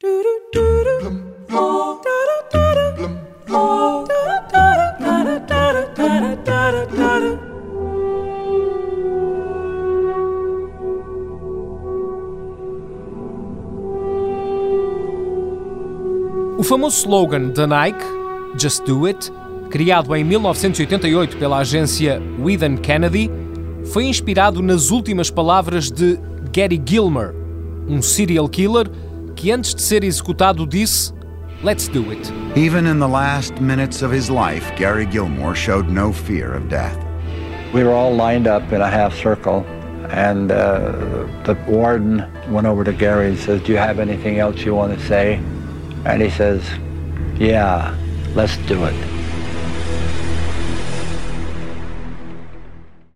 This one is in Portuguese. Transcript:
O famoso slogan da Nike, Just Do It, criado em 1988 pela agência Whedon Kennedy, foi inspirado nas últimas palavras de Gary Gilmer, um serial killer que antes de ser executado disse Let's do it. Even in the last minutes of his life, Gary Gilmore showed no fear of death. We were all lined up in a half circle, and uh, the warden went over to Gary and says, Do you have anything else you want to say? And he says, Yeah, let's do it.